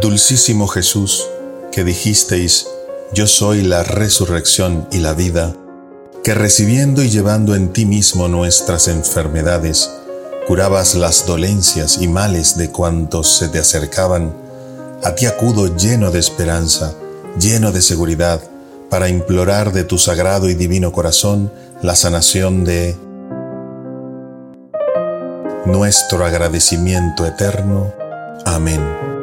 Dulcísimo Jesús, que dijisteis, yo soy la resurrección y la vida, que recibiendo y llevando en ti mismo nuestras enfermedades, curabas las dolencias y males de cuantos se te acercaban, a ti acudo lleno de esperanza, lleno de seguridad, para implorar de tu sagrado y divino corazón la sanación de nuestro agradecimiento eterno. Amén.